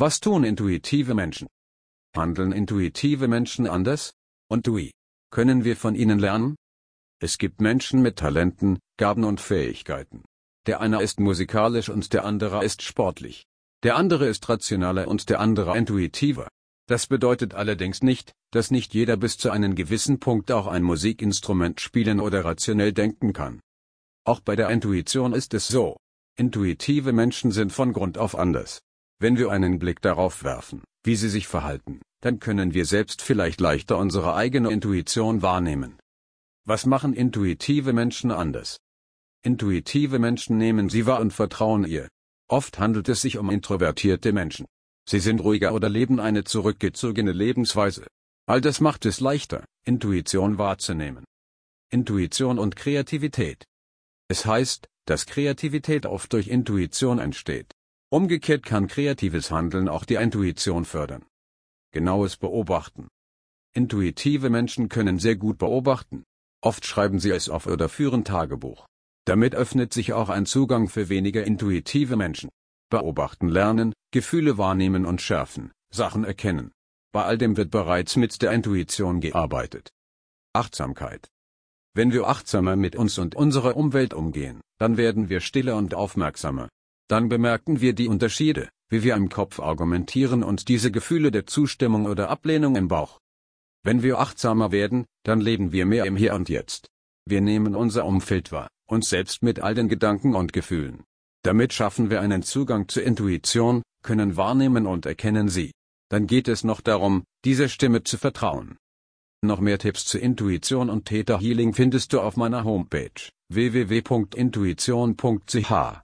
Was tun intuitive Menschen? Handeln intuitive Menschen anders? Und wie? Können wir von ihnen lernen? Es gibt Menschen mit Talenten, Gaben und Fähigkeiten. Der eine ist musikalisch und der andere ist sportlich. Der andere ist rationaler und der andere intuitiver. Das bedeutet allerdings nicht, dass nicht jeder bis zu einem gewissen Punkt auch ein Musikinstrument spielen oder rationell denken kann. Auch bei der Intuition ist es so. Intuitive Menschen sind von Grund auf anders. Wenn wir einen Blick darauf werfen, wie sie sich verhalten, dann können wir selbst vielleicht leichter unsere eigene Intuition wahrnehmen. Was machen intuitive Menschen anders? Intuitive Menschen nehmen sie wahr und vertrauen ihr. Oft handelt es sich um introvertierte Menschen. Sie sind ruhiger oder leben eine zurückgezogene Lebensweise. All das macht es leichter, Intuition wahrzunehmen. Intuition und Kreativität. Es heißt, dass Kreativität oft durch Intuition entsteht. Umgekehrt kann kreatives Handeln auch die Intuition fördern. Genaues Beobachten. Intuitive Menschen können sehr gut beobachten. Oft schreiben sie es auf oder führen Tagebuch. Damit öffnet sich auch ein Zugang für weniger intuitive Menschen. Beobachten lernen, Gefühle wahrnehmen und schärfen, Sachen erkennen. Bei all dem wird bereits mit der Intuition gearbeitet. Achtsamkeit. Wenn wir achtsamer mit uns und unserer Umwelt umgehen, dann werden wir stiller und aufmerksamer. Dann bemerken wir die Unterschiede, wie wir im Kopf argumentieren und diese Gefühle der Zustimmung oder Ablehnung im Bauch. Wenn wir achtsamer werden, dann leben wir mehr im Hier und Jetzt. Wir nehmen unser Umfeld wahr, uns selbst mit all den Gedanken und Gefühlen. Damit schaffen wir einen Zugang zur Intuition, können wahrnehmen und erkennen sie. Dann geht es noch darum, dieser Stimme zu vertrauen. Noch mehr Tipps zu Intuition und Theta Healing findest du auf meiner Homepage www.intuition.ch.